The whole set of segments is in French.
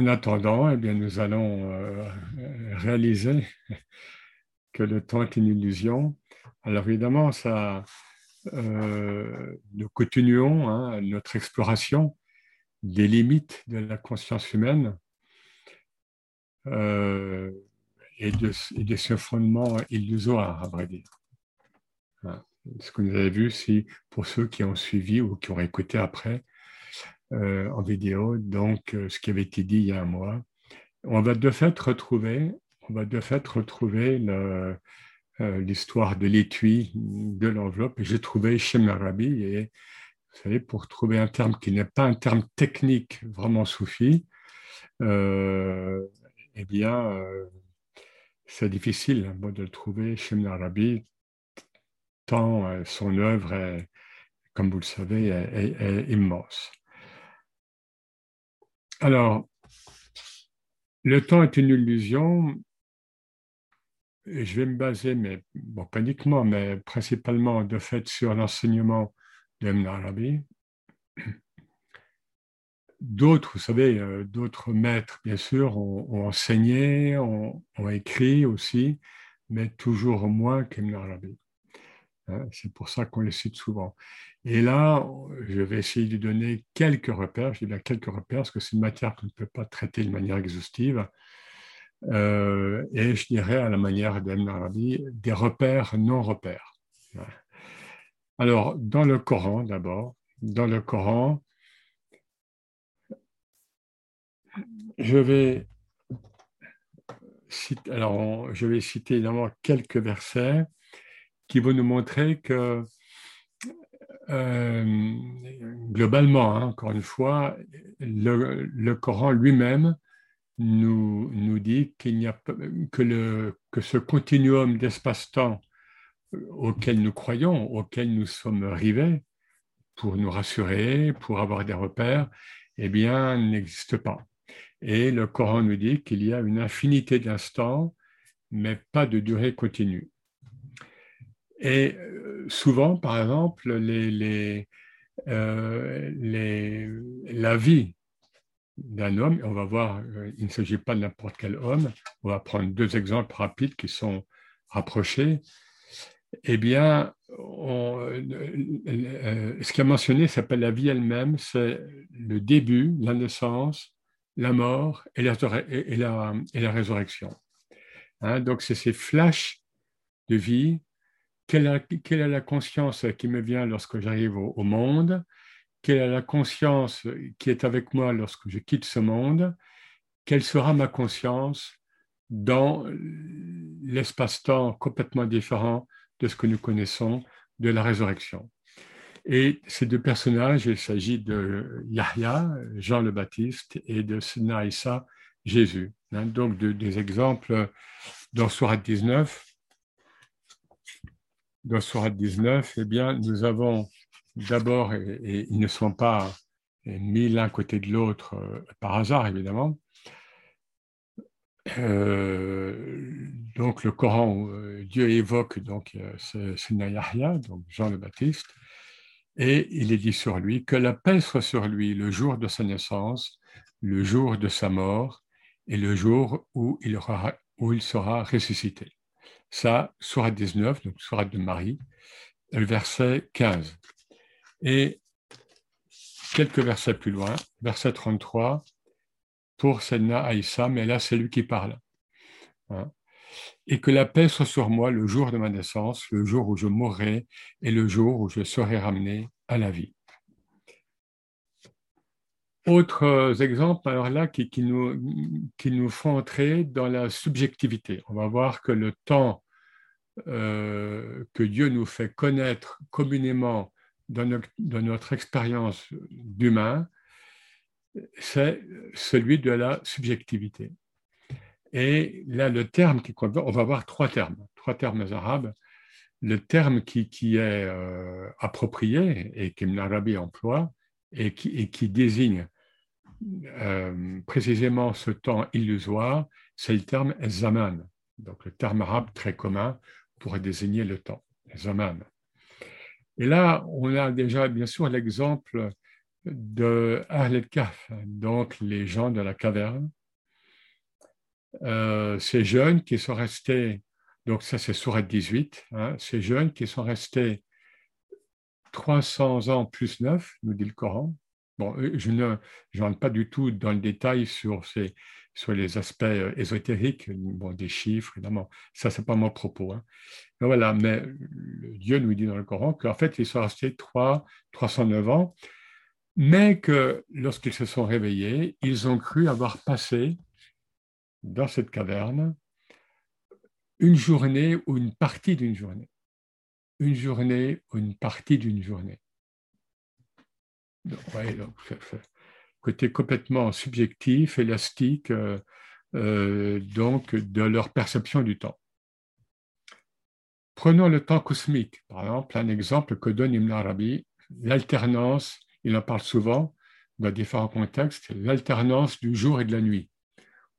en attendant, eh bien, nous allons réaliser que le temps est une illusion. Alors évidemment, ça, nous continuons hein, notre exploration des limites de la conscience humaine euh, et, de, ce fondement illusoire, à vrai dire. Ce que vous avez vu, c'est pour ceux qui ont suivi ou qui ont écouté après euh, en vidéo, donc euh, ce qui avait été dit il y a un mois. On va de fait retrouver, on va de fait retrouver l'histoire de l'étui, de l'enveloppe. J'ai trouvé chez Marabi et vous savez, pour trouver un terme qui n'est pas un terme technique vraiment soufi, euh, eh bien, euh, c'est difficile hein, de le trouver chez Arabi, tant euh, son œuvre est, comme vous le savez, est, immense. Alors, le temps est une illusion. Et je vais me baser, mais bon, pas uniquement, mais principalement de fait sur l'enseignement d'Ibn Arabi. D'autres, vous savez, euh, d'autres maîtres, bien sûr, ont, enseigné, ont, écrit aussi, mais toujours moins qu'Ibn Arabi. Hein, c'est pour ça qu'on les cite souvent. Et là, je vais essayer de donner quelques repères. Je dis bien quelques repères parce que c'est une matière qu'on ne peut pas traiter de manière exhaustive. Euh, et je dirais à la manière d'Ibn Arabi, des repères non repères. Alors, dans le Coran d'abord, dans le Coran, je vais citer, alors je vais citer évidemment quelques versets qui vont nous montrer que euh, globalement, hein, encore une fois, le, Coran lui-même nous, nous dit qu'il n'y a que, le, que ce continuum d'espace-temps auxquels nous croyons, auxquels nous sommes rivés, pour nous rassurer, pour avoir des repères, eh bien, n'existe pas. Et le Coran nous dit qu'il y a une infinité d'instants, mais pas de durée continue. Et euh, souvent, par exemple, euh, la vie d'un homme, on va voir, euh, il ne s'agit pas de n'importe quel homme, on va prendre deux exemples rapides qui sont rapprochés eh bien, ce qui a mentionné s'appelle la vie elle-même, c'est le début, la naissance, la mort et la résurrection. Hein, donc, c'est ces flashs de vie. Quelle, est la conscience qui me vient lorsque j'arrive au, monde? Quelle est la conscience qui est avec moi lorsque je quitte ce monde? Quelle sera ma conscience dans l'espace-temps complètement différent de ce que nous connaissons de la résurrection? Et ces deux personnages, il s'agit de Yahya, Jean le Baptiste, et de Sinaïsa, Jésus. Hein, donc des exemples dans Surat 19. Dans Surat 19, eh bien, nous avons d'abord, et, ils ne sont pas mis l'un côté de l'autre euh, par hasard, évidemment, euh, donc le Coran, euh, Dieu évoque donc euh, Yahya, donc Jean le Baptiste, et il est dit sur lui que la paix soit sur lui le jour de sa naissance, le jour de sa mort et le jour où il, où il sera ressuscité. Ça, Surat 19, donc Surat de Marie, le verset 15. Et quelques versets plus loin, verset 33, pour Sedna Aïssa, mais là, c'est lui qui parle. Hein. Et que la paix soit sur moi le jour de ma naissance, le jour où je mourrai et le jour où je serai ramené à la vie. Autres exemples, alors là, qui, nous, qui nous font entrer dans la subjectivité. On va voir que le temps euh, que Dieu nous fait connaître communément dans notre expérience d'humain, c'est celui de la subjectivité. Et là, le terme qui on va voir trois termes, trois termes arabes. Le terme qui, qui est euh, approprié et qu'Ibn Arabi emploie et qui, désigne euh, précisément ce temps illusoire, c'est le terme zaman, donc le terme arabe très commun pour désigner le temps, zaman. Et là, on a déjà bien sûr l'exemple de Ahl Kaf, donc les gens de la caverne. Euh, ces jeunes qui sont restés, donc ça c'est Surat 18, hein, ces jeunes qui sont restés 300 ans plus 9, nous dit le Coran. Bon, je ne rentre pas du tout dans le détail sur, ces, sur les aspects euh, ésotériques, bon, des chiffres, évidemment. Ça, c'est pas mon propos. Hein. Mais voilà, mais Dieu nous dit dans le Coran qu'en fait, ils sont restés 3, 309 ans, mais que lorsqu'ils se sont réveillés, ils ont cru avoir passé dans cette caverne une journée ou une partie d'une journée. Une journée ou une partie d'une journée. côté complètement subjectif, élastique, euh, euh, donc de leur perception du temps. Prenons le temps cosmique, par exemple, un exemple que donne Ibn Arabi, l'alternance, il en parle souvent dans différents contextes, l'alternance du jour et de la nuit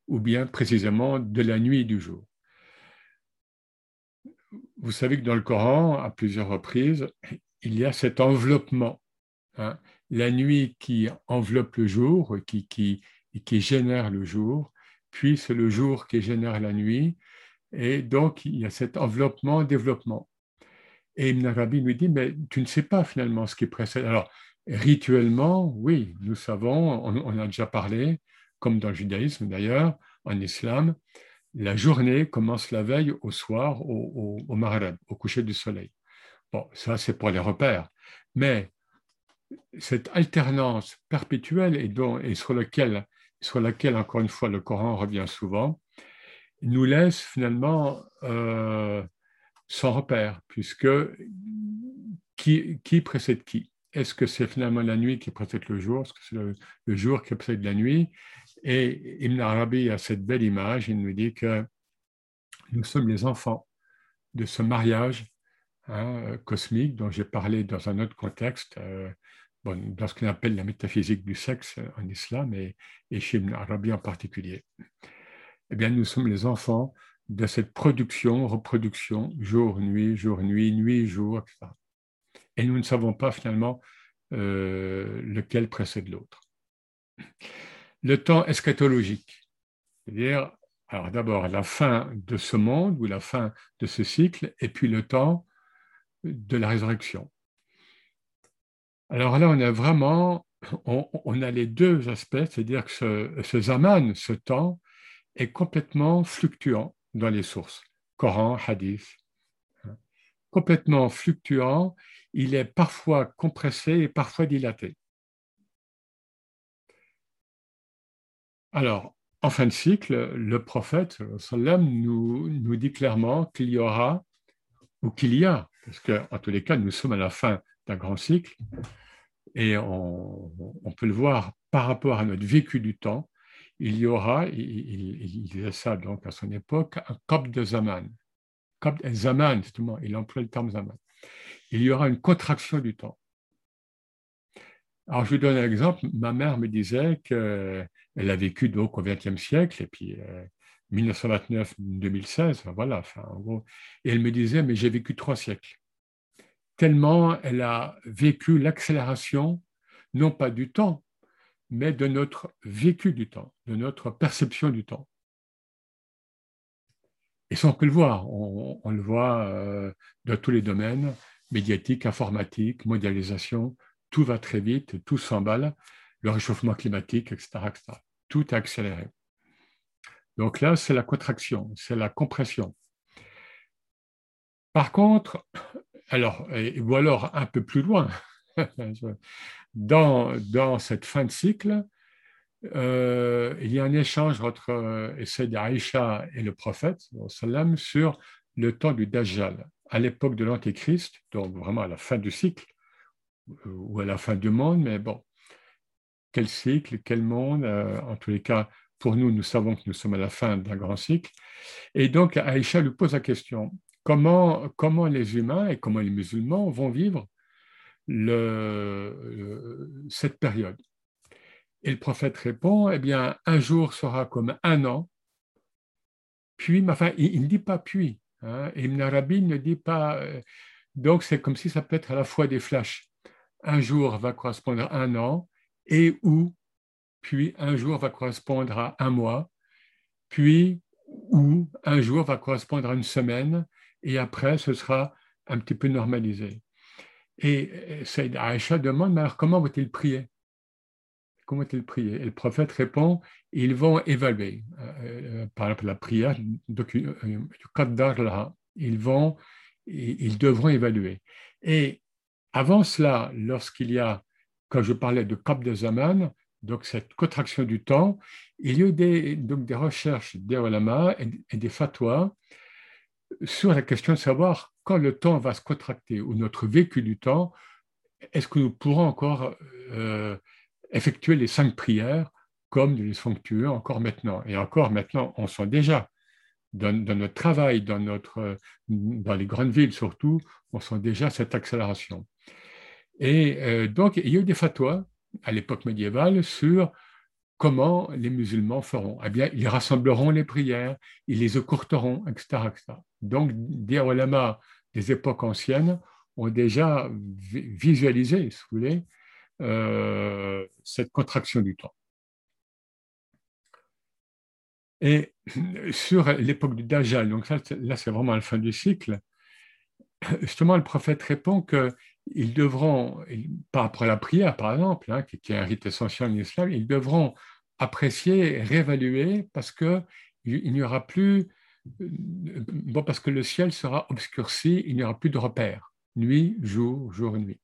ou bien précisément de la nuit et du jour. Vous savez que dans le Coran, à plusieurs reprises, il y a cet enveloppement. Hein. La nuit qui enveloppe le jour, qui, qui, qui génère le jour, puis c'est le jour qui génère la nuit, et donc il y a cet enveloppement, développement. Et Ibn Arabi nous dit, mais tu ne sais pas finalement ce qui précède. Alors, rituellement, oui, nous savons, on, on a déjà parlé, comme dans le judaïsme d'ailleurs, en islam, la journée commence la veille au soir, au, au, au coucher du soleil. Bon, ça c'est pour les repères. Mais cette alternance perpétuelle et, dont, et sur, lequel, sur laquelle, encore une fois, le Coran revient souvent, nous laisse finalement euh, sans repère, puisque qui, qui précède qui? Est-ce que c'est finalement la nuit qui précède le jour? Est-ce que c'est le, jour qui précède la nuit? Et Ibn Arabi a cette belle image, il nous dit que nous sommes les enfants de ce mariage hein, cosmique dont j'ai parlé dans un autre contexte, euh, dans ce qu'on appelle la métaphysique du sexe en islam et, chez Ibn Arabi en particulier. Eh bien, nous sommes les enfants de cette production, reproduction, jour, nuit, jour, nuit, nuit, jour, etc et nous ne savons pas finalement euh, lequel précède l'autre. Le temps eschatologique, c'est-à-dire, alors d'abord la fin de ce monde ou la fin de ce cycle, et puis le temps de la résurrection. Alors là, on a vraiment, on, a les deux aspects, c'est-à-dire que ce, ce zaman, ce temps, est complètement fluctuant dans les sources, Coran, Hadith, complètement fluctuant il est parfois compressé et parfois dilaté. Alors, en fin de cycle, le prophète sallam nous, nous dit clairement qu'il y aura, ou qu'il y a, parce qu'en tous les cas, nous sommes à la fin d'un grand cycle, et on, peut le voir par rapport à notre vécu du temps, il y aura, il, disait ça donc à son époque, un cop de Zaman. Zaman, justement, il emploie le terme Zaman il y aura une contraction du temps. Alors, je vous donne un exemple. Ma mère me disait qu'elle a vécu donc au XXe siècle, et puis 1929-2016, euh, voilà, enfin, en gros. Et elle me disait, mais j'ai vécu trois siècles. Tellement elle a vécu l'accélération, non pas du temps, mais de notre vécu du temps, de notre perception du temps. Et sans que le voir, on, le voit euh, dans tous les domaines, médiatique, informatique, mondialisation, tout va très vite, tout s'emballe, le réchauffement climatique, etc., etc. Tout est accéléré. Donc là, c'est la contraction, c'est la compression. Par contre, alors, ou alors un peu plus loin, dans, dans cette fin de cycle, euh, il y a un échange entre euh, d'Aïcha et le prophète sur le temps du Dajjal à l'époque de l'Antéchrist, donc vraiment à la fin du cycle, ou à la fin du monde, mais bon, quel cycle, quel monde, euh, en tous les cas, pour nous, nous savons que nous sommes à la fin d'un grand cycle. Et donc, Aïcha lui pose la question, comment, les humains et comment les musulmans vont vivre cette période? Et le prophète répond, eh bien, un jour sera comme un an, puis, enfin, il ne dit pas puis, Hein, Ibn Arabi ne dit pas. donc, c'est comme si ça peut être à la fois des flashs. Un jour va correspondre à un an, et où, puis un jour va correspondre à un mois, puis où un jour va correspondre à une semaine, et après ce sera un petit peu normalisé. Et Saïd Aïcha demande, mais alors comment vont-ils prier? Comment vont-ils prier? Et le prophète répond, ils vont évaluer. Euh, euh, par exemple, la prière ils vont, ils devront évaluer. Et avant cela, lorsqu'il y a, quand je parlais de Cap de Zaman, donc cette contraction du temps, il y a eu des, donc des recherches des et, des fatwas sur la question de savoir quand le temps va se contracter ou notre vécu du temps, est-ce que nous pourrons encore euh, effectuer les cinq prières comme de les somptueux encore maintenant? Et encore maintenant, on sent déjà dans, notre travail, dans, notre, dans les grandes villes surtout, on sent déjà cette accélération. Et euh, donc, il y a eu des fatwas à l'époque médiévale sur comment les musulmans feront. Eh bien, ils rassembleront les prières, ils les écourteront, etc. Donc, des ulama des époques anciennes ont déjà visualisé, si vous voulez, euh, cette contraction du temps. Et sur l'époque du Dajjal, donc là c'est vraiment la fin du cycle, justement le prophète répond qu'ils devront, rapport à la prière par exemple, hein, qui, est un rite essentiel en islam, ils devront apprécier, réévaluer parce qu'il n'y aura plus, bon, parce que le ciel sera obscurci, il n'y aura plus de repères, nuit, jour, jour, nuit.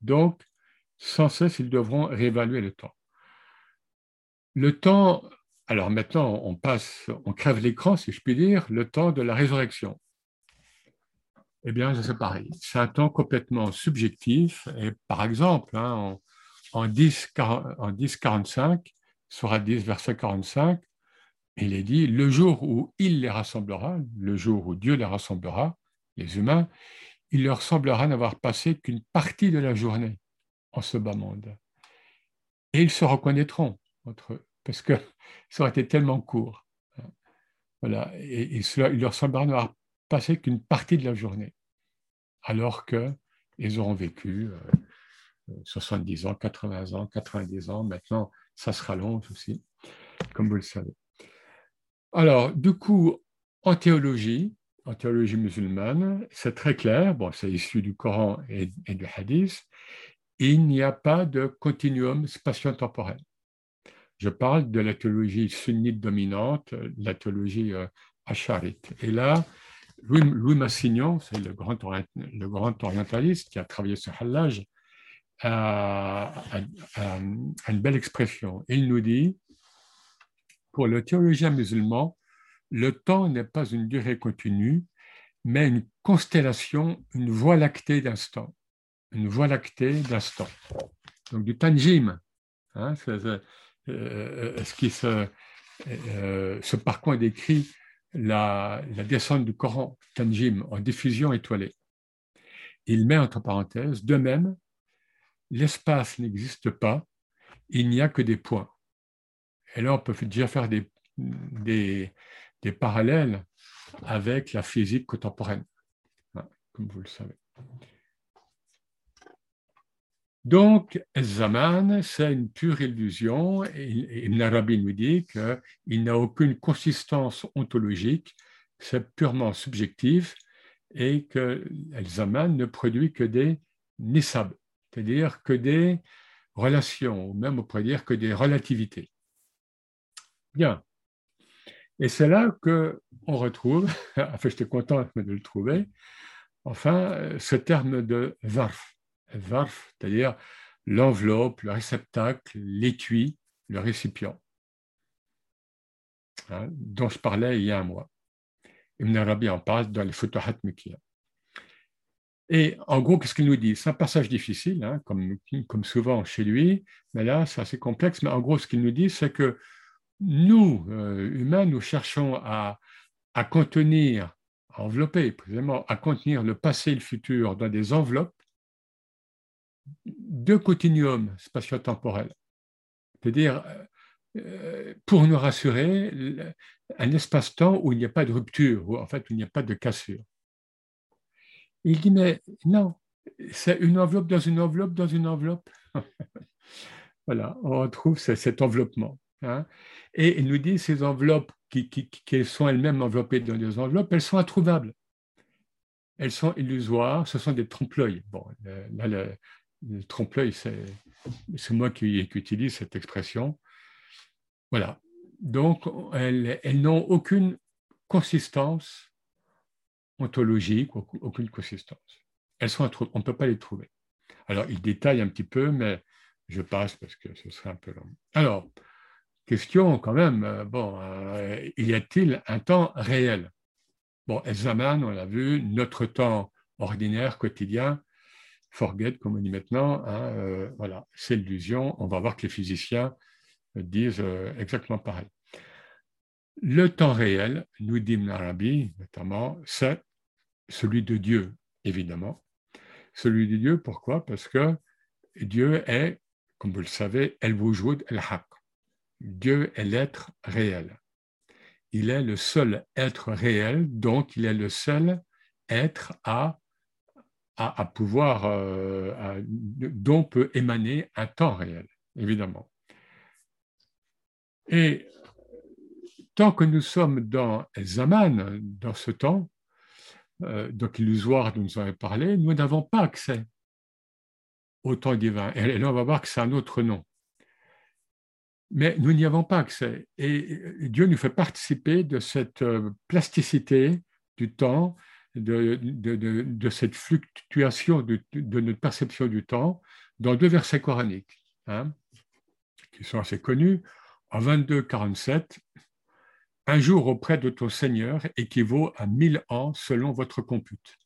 Donc, sans cesse, ils devront réévaluer le temps. Le temps, alors maintenant, on passe, on crève l'écran, si je puis dire, le temps de la résurrection. Eh bien, c'est pareil. C'est un temps complètement subjectif. Et par exemple, hein, en, 10, en 10, 45, sur 10, verset 45, il est dit, le jour où il les rassemblera, le jour où Dieu les rassemblera, les humains, il leur semblera n'avoir passé qu'une partie de la journée en ce bas monde. Et ils se reconnaîtront entre eux, parce que ça aurait été tellement court. Voilà. Et, il leur semblera n'avoir passé qu'une partie de la journée, alors qu'ils auront vécu 70 euh, ans, 80 ans, 90 ans. Maintenant, ça se rallonge aussi, comme vous le savez. Alors, du coup, en théologie, en théologie musulmane, c'est très clair, bon, c'est issu du Coran et, du Hadith, il n'y a pas de continuum spatio-temporel. Je parle de la théologie sunnite dominante, la théologie euh, acharite. Et là, Louis, Massignon, c'est le grand, orientaliste qui a travaillé sur Hallaj, a, une belle expression. Il nous dit, pour le théologien musulman, le temps n'est pas une durée continue, mais une constellation, une voie lactée d'instant. Une voie lactée d'instant. Donc du tanjim, hein, euh, euh, ce se, euh, ce parcours décrit la, descente du Coran, tanjim, en diffusion étoilée. Il met entre parenthèses, de même, l'espace n'existe pas, il n'y a que des points. Et là, on peut déjà faire des, des, des parallèles avec la physique contemporaine, hein, comme vous le savez. Donc, Zaman, c'est une pure illusion. Et Ibn nous dit qu'il n'a aucune consistance ontologique, c'est purement subjectif et que Zaman ne produit que des nisab, c'est-à-dire que des relations, ou même on pourrait dire que des relativités. Bien. Et c'est là qu'on retrouve, enfin j'étais content de le trouver, enfin ce terme de varf. Varf, c'est-à-dire l'enveloppe, le réceptacle, l'étui, le récipient, hein, dont je parlais il y a un mois. Ibn Arabi en parle dans les Futuhat Mukiyah. Et en gros, qu'est-ce qu'il nous dit? C'est un passage difficile, hein, comme, comme souvent chez lui, mais là, c'est assez complexe. Mais en gros, ce qu'il nous dit, c'est que nous, euh, humains, nous cherchons à, contenir, à envelopper, précisément, à contenir le passé et le futur dans des enveloppes de continuum spatio-temporel. C'est-à-dire, euh, pour nous rassurer, un espace-temps où il n'y a pas de rupture, où en fait il n'y a pas de cassure. Il dit, mais non, c'est une enveloppe dans une enveloppe dans une enveloppe. voilà, on retrouve cet enveloppement. Hein. Et il nous dit ces enveloppes qui, sont elles-mêmes enveloppées dans des enveloppes, elles sont introuvables. Elles sont illusoires, ce sont des trompe-l'œil. Bon, là, le, trompe-l'œil, c'est, moi qui, utilise cette expression. Voilà. Donc, elles, elles n'ont aucune consistance ontologique, aucune consistance. Elles sont on ne peut pas les trouver. Alors, il détaille un petit peu, mais je passe parce que ce serait un peu long. Alors, question quand même, euh, bon, euh, y a-t-il un temps réel? Bon, Elzaman, on l'a vu, notre temps ordinaire, quotidien, forget, comme on dit maintenant, hein, euh, voilà, c'est l'illusion. On va voir que les physiciens disent exactement pareil. Le temps réel, nous dit Arabi notamment, c'est celui de Dieu, évidemment. Celui de Dieu, pourquoi? Parce que Dieu est, comme vous le savez, El-Wujud El-Haq. Dieu est l'être réel. Il est le seul être réel, donc il est le seul être à, à, pouvoir, euh, dont peut émaner un temps réel, évidemment. Et tant que nous sommes dans Zaman, dans ce temps, euh, donc illusoire dont nous avons parlé, nous n'avons pas accès au temps divin. Et là, on va voir que c'est un autre nom mais nous n'y avons pas accès. Et Dieu nous fait participer de cette euh, plasticité du temps, de, cette fluctuation de, notre perception du temps dans deux versets coraniques, hein, qui sont assez connus. En 22-47, un jour auprès de ton Seigneur équivaut à mille ans selon votre compute.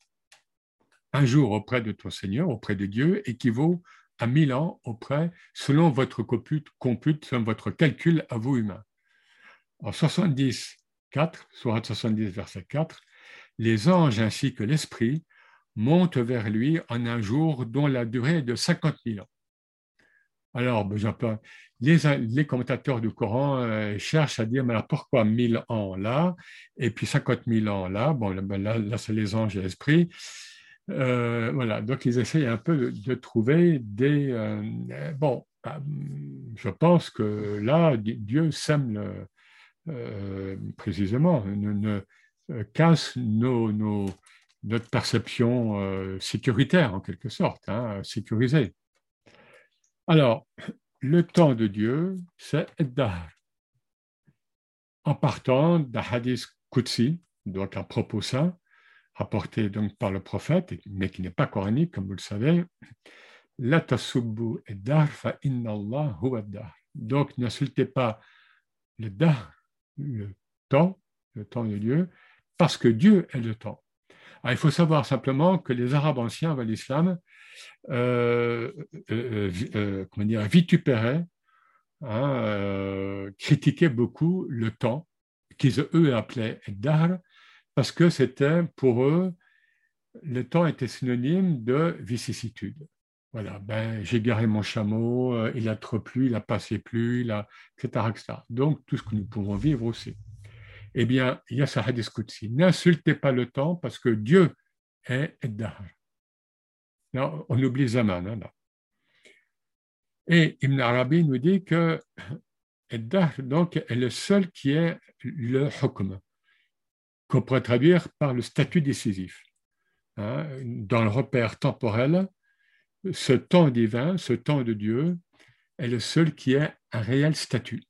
Un jour auprès de ton Seigneur, auprès de Dieu, équivaut à 1000 ans auprès, selon votre compute, compute selon votre calcul à vous humains. En 70, 4, soit 70, verset 4, les anges ainsi que l'esprit montent vers lui en un jour dont la durée est de 50 000 ans. Alors, les, les commentateurs du Coran euh, cherchent à dire, mais alors pourquoi 1000 ans là, et puis 50 000 ans là? Bon, ben, là, là c'est les anges et l'esprit. Euh, voilà, donc ils essayent un peu de, trouver des... Euh, bon, je pense que là, Dieu sème précisément, ne, casse nos, notre perception sécuritaire en quelque sorte, hein, sécurisée. Alors, le temps de Dieu, c'est Eddar. En partant d'un hadith Qudsi, donc un propos saint, rapporté donc par le prophète, mais qui n'est pas coranique, comme vous le savez, La tasubbu dar fa inna Allah huwa. Donc n'insultez pas le dar, le temps, le temps de Dieu, parce que Dieu est le temps. il faut savoir simplement que les Arabes anciens avant l'islam euh, euh, euh, vitupéraient, hein, critiquaient beaucoup le temps, qu'ils eux appelaient dar, parce que c'était pour eux, le temps était synonyme de vicissitude. Voilà, ben, j'ai garé mon chameau, il a trop plu, il a passé plus, il a, etc., etc. Donc, tout ce que nous pouvons vivre aussi. Eh bien, il y a ce hadith N'insultez pas le temps parce que Dieu est Eddar. on oublie Zaman. Hein, là. Et Ibn Arabi nous dit que Eddar donc, est le seul qui est le hukm qu'on pourrait traduire par le statut décisif. Hein, dans le repère temporel, ce temps divin, ce temps de Dieu, est le seul qui ait un réel statut,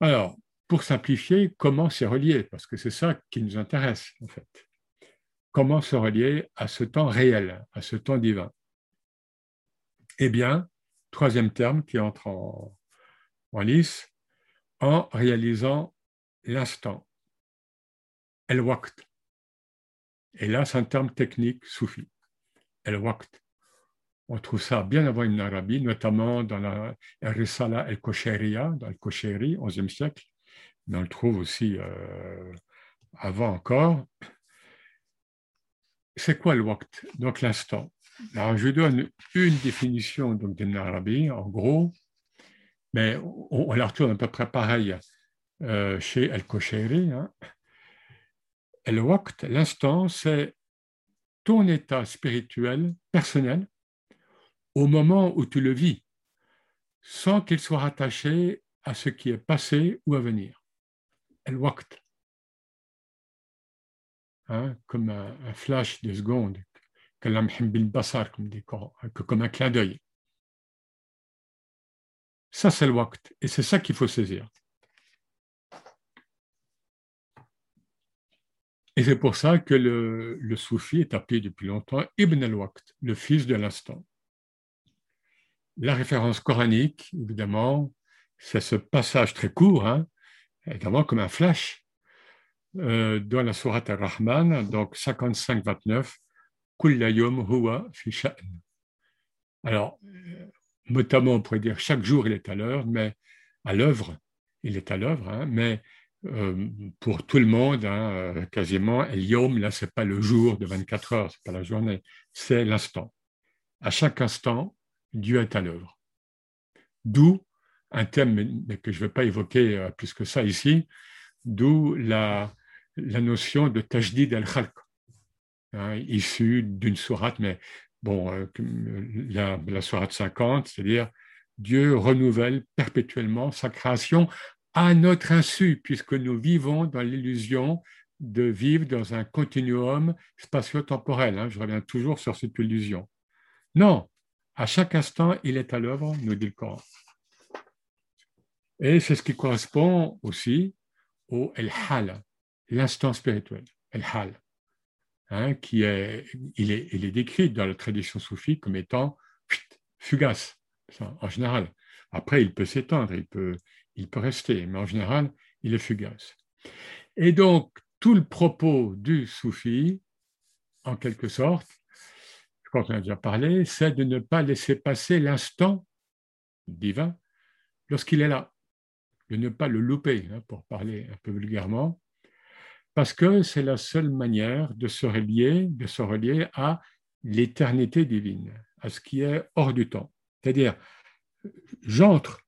Alors, pour simplifier, comment c'est relié? Parce que c'est ça qui nous intéresse, en fait. Comment se relier à ce temps réel, à ce temps divin? Eh bien, troisième terme qui entre en, lice, en réalisant l'instant, el-waqt. Et là, c'est un terme technique soufi, el-waqt. On trouve ça bien avant une Arabie, notamment dans la Risala el-Kosheriya, dans le Kosheri, 11e siècle, mais on le trouve aussi euh, avant encore. C'est quoi le waqt Donc l'instant. Alors, je donne une définition donc, d'une Arabie, en gros, mais on, on la retrouve à peu près pareil euh, chez El-Kosheri. Hein. El-Waqt, l'instant, c'est ton état spirituel personnel au moment où tu le vis, sans qu'il soit rattaché à ce qui est passé ou à venir. El waqt. Hein, comme un, flash de seconde, comme un clin d'œil. Ça, c'est le waqt. Et c'est ça qu'il faut saisir. Et c'est pour ça que le, soufi est appelé depuis longtemps Ibn al-Waqt, le fils de l'instant. La référence coranique, évidemment, c'est ce passage très court, hein, évidemment comme un flash, euh, dans la Sourate Ar-Rahman, donc 55-29, Kullayum huwa fi Alors, euh, notamment, on pourrait dire chaque jour il est à l'heure, mais à l'œuvre, il est à l'œuvre, hein, mais euh, pour tout le monde, hein, quasiment, Yom, là, ce n'est pas le jour de 24 heures, ce n'est pas la journée, c'est l'instant. À chaque instant, Dieu est à l'œuvre. D'où un thème que je ne vais pas évoquer euh, plus que ça ici, d'où la, la notion de tajdid al-khalq, hein, issue d'une sourate, mais bon, euh, la, la sourate 50, c'est-à-dire Dieu renouvelle perpétuellement sa création à notre insu, puisque nous vivons dans l'illusion de vivre dans un continuum spatio-temporel. Hein. je reviens toujours sur cette illusion. Non, à chaque instant, il est à l'œuvre, nous dit le Coran. Et c'est ce qui correspond aussi au El-Hal, l'instant spirituel, El-Hal, hein, qui est est, il est décrit dans la tradition soufie comme étant fugace, en général. Après, il peut s'étendre, il peut, il peut rester, mais en général, il est fugace. Et donc, tout le propos du soufi, en quelque sorte, qu'on a déjà parlé, c'est de ne pas laisser passer l'instant divin lorsqu'il est là de ne pas le louper, hein, pour parler un peu vulgairement, parce que c'est la seule manière de se relier, de se relier à l'éternité divine, à ce qui est hors du temps. C'est-à-dire, j'entre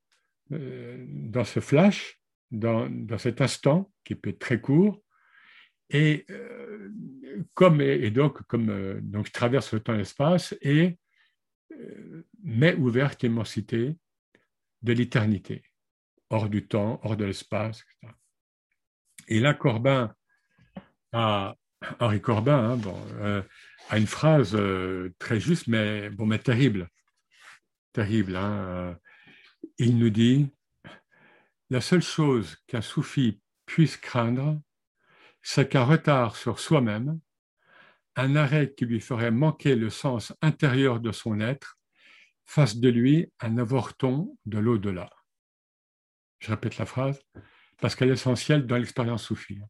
euh, dans ce flash, dans, cet instant qui peut être très court, et euh, comme et donc comme euh, donc traverse le temps et l'espace et mets ouverte l'immensité de l'éternité hors du temps, hors de l'espace. Et là, Corbin, a, Henri Corbin, hein, euh, a une phrase euh, très juste, mais, bon, mais terrible. Terrible. Hein, euh. il nous dit La seule chose qu'un soufi puisse craindre, c'est qu'un retard sur soi-même, un arrêt qui lui ferait manquer le sens intérieur de son être, fasse de lui un avorton de l'au-delà. Je répète la phrase, parce qu'elle est essentielle dans l'expérience soufie.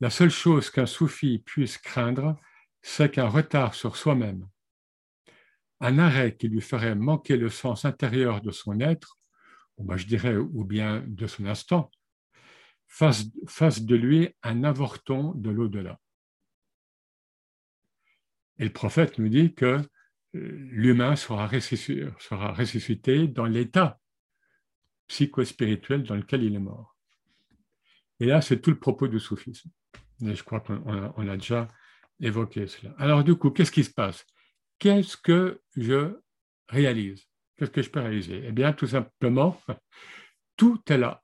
La seule chose qu'un soufi puisse craindre, c'est qu'un retard sur soi-même, un arrêt qui lui ferait manquer le sens intérieur de son être, ou ben, je dirais, ou bien de son instant, fasse, de lui un avorton de l'au-delà. Et le prophète nous dit que euh, l'humain sera ressuscité dans l'état psycho-spirituel dans lequel il est mort. Et là, c'est tout le propos du soufisme. Et je crois qu'on a, déjà évoqué cela. Alors du coup, qu'est-ce qui se passe? Qu'est-ce que je réalise? Qu'est-ce que je peux réaliser? Eh bien, tout simplement, tout est là.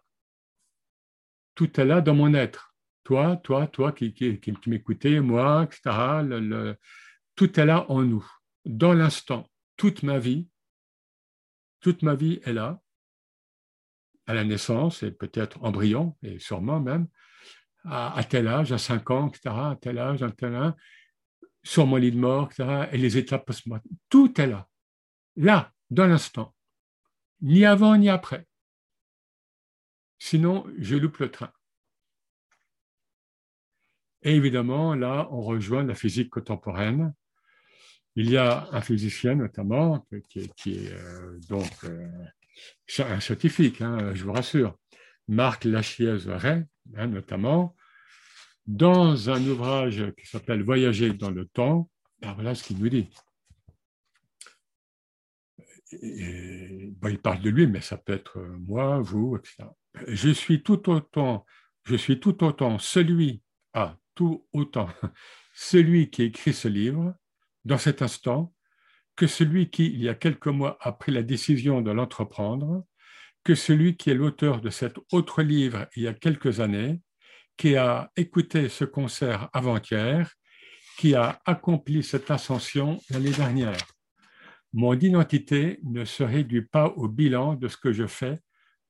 Tout est là dans mon être. Toi, toi, toi qui, qui, moi, etc. tout est là en nous, dans l'instant. Toute ma vie, toute ma vie est là à la naissance et peut-être embryon, et sûrement même, à, tel âge, à 5 ans, etc., à tel âge, à tel âge, sur mon lit de mort, etc., et les étapes post Tout est là, là, dans l'instant, ni avant ni après. Sinon, je loupe le train. Et évidemment, là, on rejoint la physique contemporaine. Il y a un physicien notamment qui est, euh, donc euh, un scientifique, hein, je vous rassure, Marc Lachiez-Ray, hein, notamment, dans un ouvrage qui s'appelle Voyager dans le temps, ben voilà ce qu'il nous dit. il parle de lui, mais ça peut être moi, vous, etc. Je suis tout autant, je suis tout autant celui, ah, tout autant, celui qui écrit ce livre, dans cet instant, que celui qui, il y a quelques mois, a pris la décision de l'entreprendre, que celui qui est l'auteur de cet autre livre il y a quelques années, qui a écouté ce concert avant-hier, qui a accompli cette ascension l'année dernière. Mon identité ne se réduit pas au bilan de ce que je fais,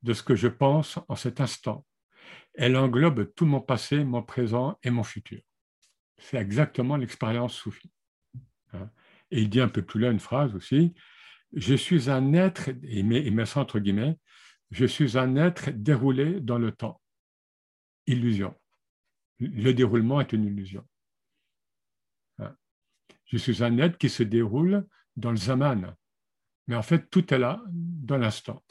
de ce que je pense en cet instant. Elle englobe tout mon passé, mon présent et mon futur. C'est exactement l'expérience soufie. Hein. Et il dit un peu plus là une phrase aussi, je suis un être, et met, ça entre guillemets, je suis un être déroulé dans le temps. Illusion. Le déroulement est une illusion. Hein. Je suis un être qui se déroule dans le zaman. Mais en fait, tout est là, dans l'instant.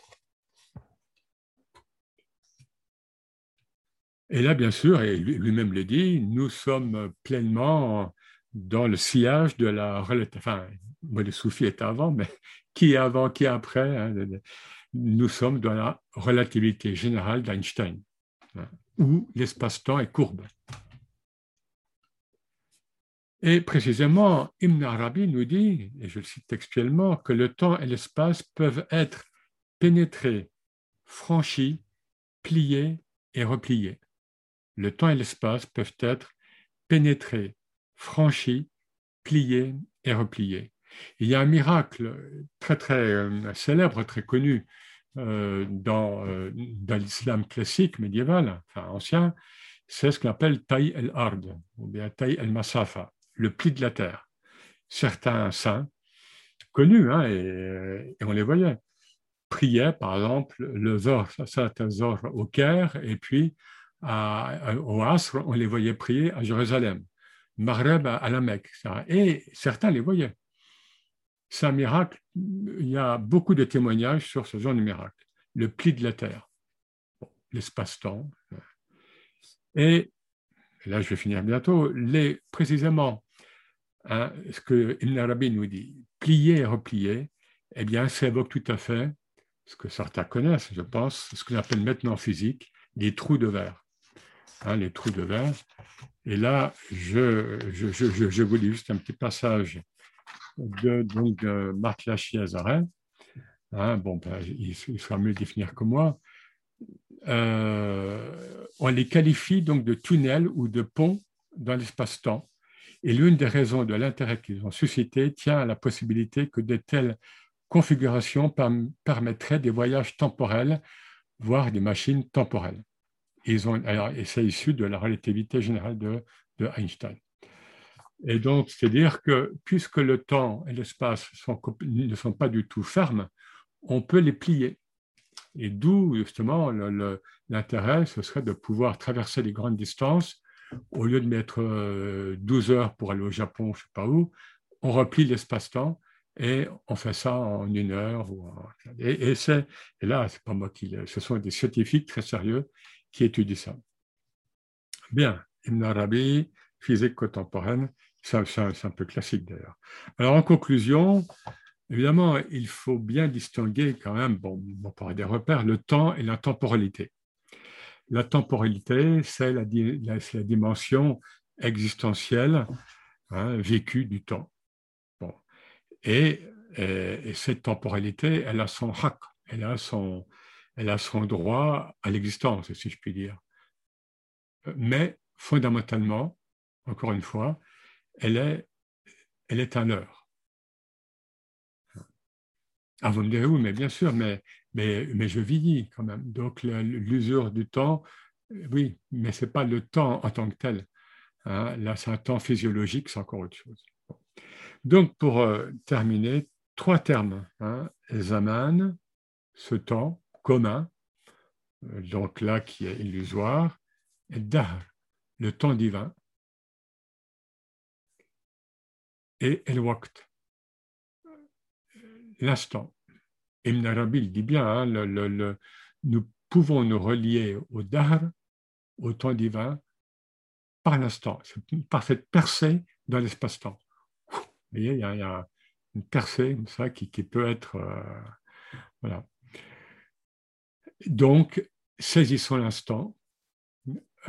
Et là, bien sûr, et lui-même le dit, nous sommes pleinement dans le sillage de la enfin, le soufi est avant, mais qui est avant, qui est après hein, Nous sommes dans la relativité générale d'Einstein, hein, où l'espace-temps est courbe. Et précisément, Ibn Arabi nous dit, et je le cite textuellement, que le temps et l'espace peuvent être pénétrés, franchis, pliés et repliés. Le temps et l'espace peuvent être pénétrés, franchis, pliés et repliés. Il y a un miracle très très euh, célèbre, très connu euh, dans, euh, dans l'islam classique médiéval, enfin ancien, c'est ce qu'on appelle Taï el-Ard, ou bien Taï el-Masafa, le pli de la terre. Certains saints, connus, hein, et, on les voyait, priaient par exemple le Zor, Zor au Caire, et puis au Asr, on les voyait prier à Jérusalem. Maghreb à la Mecque, et certains les voyaient. C'est un miracle, il y a beaucoup de témoignages sur ce genre de miracle. Le pli de la terre, l'espace-temps. Et, là, je vais finir bientôt, les, précisément, hein, ce que Ibn Arabi nous dit, plier et replier, eh bien, ça évoque tout à fait ce que certains connaissent, je pense, ce qu'on appelle maintenant physique, les trous de verre. Hein, les trous de verre. Et là, je, je, je, je, vous lis juste un petit passage de, donc, Marc Lachiazaret. Hein, bon, ben, il, sera mieux définir que moi. Euh, on les qualifie donc de tunnels ou de ponts dans l'espace-temps. Et l'une des raisons de l'intérêt qu'ils ont suscité tient à la possibilité que de telles configurations permettraient des voyages temporels, voire des machines temporelles ont, alors, et c'est issu de la relativité générale de, Einstein. Et donc, c'est-à-dire que puisque le temps et l'espace ne sont pas du tout fermes, on peut les plier. Et d'où, justement, l'intérêt, ce serait de pouvoir traverser les grandes distances. Au lieu de mettre 12 euh, heures pour aller au Japon, je ne sais pas où, on replie l'espace-temps et on fait ça en une heure. Et, et, et là, c'est pas moi qui ce sont des scientifiques très sérieux qui étudie ça. Bien, Ibn Arabi, physique contemporaine, c'est un peu classique d'ailleurs. Alors en conclusion, évidemment, il faut bien distinguer quand même, bon, on parler des repères, le temps et la temporalité. La temporalité, c'est la, dimension existentielle hein, vécue du temps. Bon. Et, et, et, cette temporalité, elle a son haq, elle a son, elle a son droit à l'existence, si je puis dire. Mais fondamentalement, encore une fois, elle est, elle est un leurre. Ah, vous me direz, oui, mais bien sûr, mais, mais, mais je vieillis quand même. Donc, l'usure du temps, oui, mais ce n'est pas le temps en tant que tel. Hein. Là, c'est un temps physiologique, c'est encore autre chose. Donc, pour euh, terminer, trois termes. Hein. Zaman, ce temps, commun, euh, donc là qui est illusoire, et Dahr, le temps divin, et El Waqt, l'instant. Ibn Arabi dit bien, hein, le, nous pouvons nous relier au Dahr, au temps divin, par l'instant, par cette percée dans l'espace-temps. Vous voyez, il y, a, une percée comme ça qui, peut être. Euh, voilà. Donc, saisissons l'instant.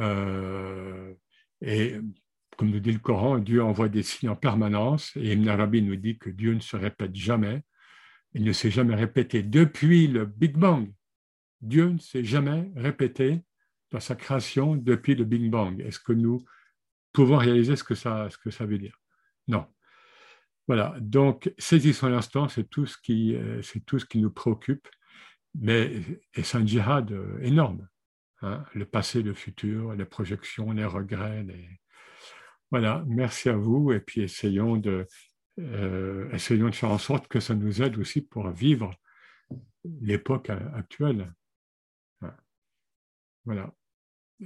Euh, et comme nous dit le Coran, Dieu envoie des signes en permanence et Ibn Arabi nous dit que Dieu ne se répète jamais. Il ne s'est jamais répété depuis le Big Bang. Dieu ne s'est jamais répété dans sa création depuis le Big Bang. Est-ce que nous pouvons réaliser ce que ça, veut dire? Non. Voilà, donc saisissons l'instant, c'est tout, ce qui, euh, c'est tout ce qui nous préoccupe, mais c'est un djihad euh, énorme. Hein, le passé, le futur, les projections, les regrets. Voilà, merci à vous et puis essayons de, euh, essayons de faire en sorte que ça nous aide aussi pour vivre l'époque actuelle. Voilà.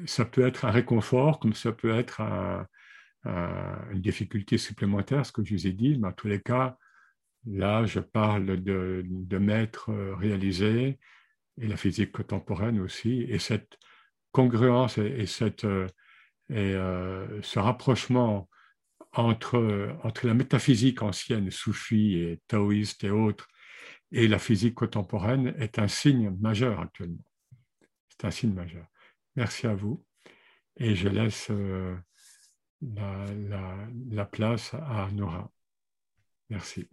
Ça peut être un réconfort, comme ça peut être une difficulté supplémentaire, ce que je vous ai dit, mais en tous les cas, là, je parle de, de maîtres réalisés et la physique contemporaine aussi, et cette congruence et, cette, euh, euh, ce rapprochement entre, entre la métaphysique ancienne, soufie et taoïste et autres, et la physique contemporaine est un signe majeur actuellement. C'est un signe majeur. Merci à vous. Et je laisse euh, la, la, la place à Nora. Merci.